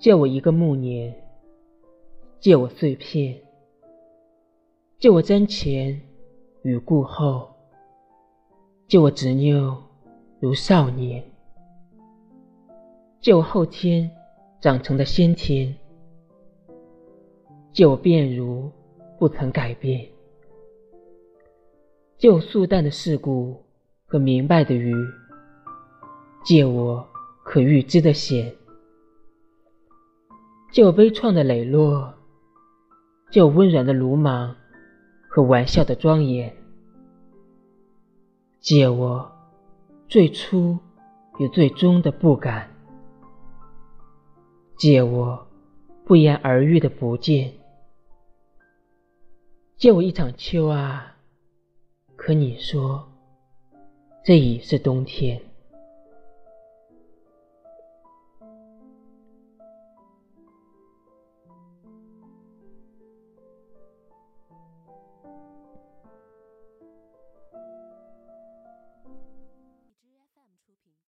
借我一个暮年，借我碎片，借我瞻前与顾后，借我执拗如少年，借我后天长成的先天，借我变如不曾改变，借我素淡的世故和明白的愚，借我可预知的险。借我悲怆的磊落，借我温软的鲁莽和玩笑的庄严，借我最初与最终的不敢，借我不言而喻的不见，借我一场秋啊！可你说，这已是冬天。